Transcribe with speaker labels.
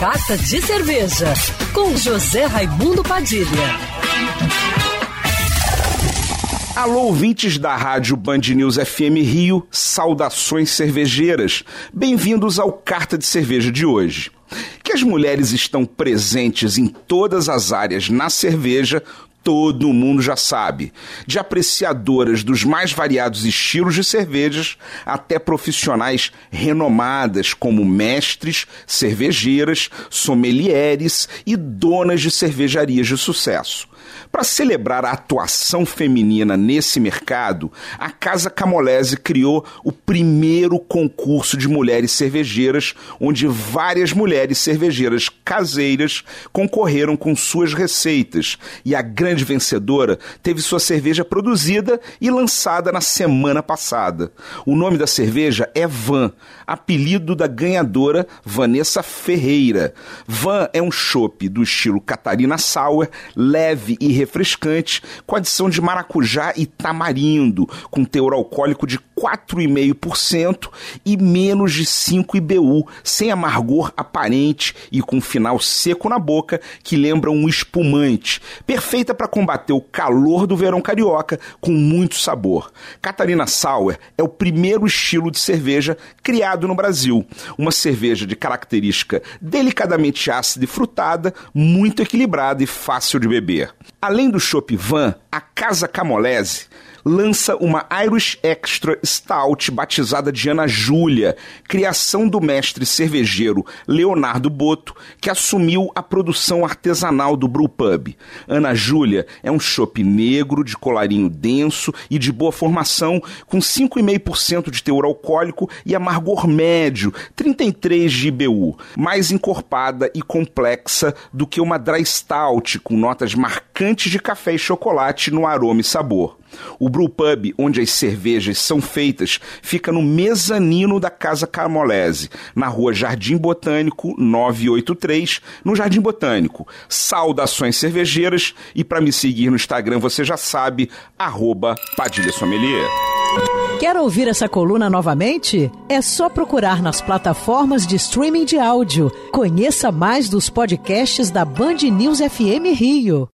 Speaker 1: Carta de Cerveja, com José Raimundo Padilha.
Speaker 2: Alô, ouvintes da rádio Band News FM Rio, saudações cervejeiras. Bem-vindos ao Carta de Cerveja de hoje. Que as mulheres estão presentes em todas as áreas na cerveja, todo mundo já sabe, de apreciadoras dos mais variados estilos de cervejas até profissionais renomadas como mestres, cervejeiras, sommeliers e donas de cervejarias de sucesso. Para celebrar a atuação feminina nesse mercado, a Casa Camolese criou o primeiro concurso de mulheres cervejeiras, onde várias mulheres cervejeiras caseiras concorreram com suas receitas e a grande vencedora teve sua cerveja produzida e lançada na semana passada. O nome da cerveja é Van, apelido da ganhadora Vanessa Ferreira. Van é um chopp do estilo Catarina Sour, leve e refrescante, com adição de maracujá e tamarindo, com teor alcoólico de 4,5% e menos de 5 IBU, sem amargor aparente e com final seco na boca que lembra um espumante, perfeita para combater o calor do verão carioca com muito sabor. Catarina Sour é o primeiro estilo de cerveja criado no Brasil, uma cerveja de característica delicadamente ácida e frutada, muito equilibrada e fácil de beber. Além do Chopp Van, a Casa Camolese lança uma Irish Extra Stout batizada de Ana Júlia, criação do mestre cervejeiro Leonardo Boto, que assumiu a produção artesanal do Brewpub. Ana Júlia é um chopp negro de colarinho denso e de boa formação, com 5,5% de teor alcoólico e amargor médio, 33 de IBU, mais encorpada e complexa do que uma Dry Stout, com notas marcantes de café e chocolate no aroma e sabor. O Brewpub, onde as cervejas são feitas, fica no mezanino da Casa Carmolese, na rua Jardim Botânico 983, no Jardim Botânico. Saudações cervejeiras e para me seguir no Instagram você já sabe, arroba Padilha Sommelier.
Speaker 1: Quer ouvir essa coluna novamente? É só procurar nas plataformas de streaming de áudio. Conheça mais dos podcasts da Band News FM Rio.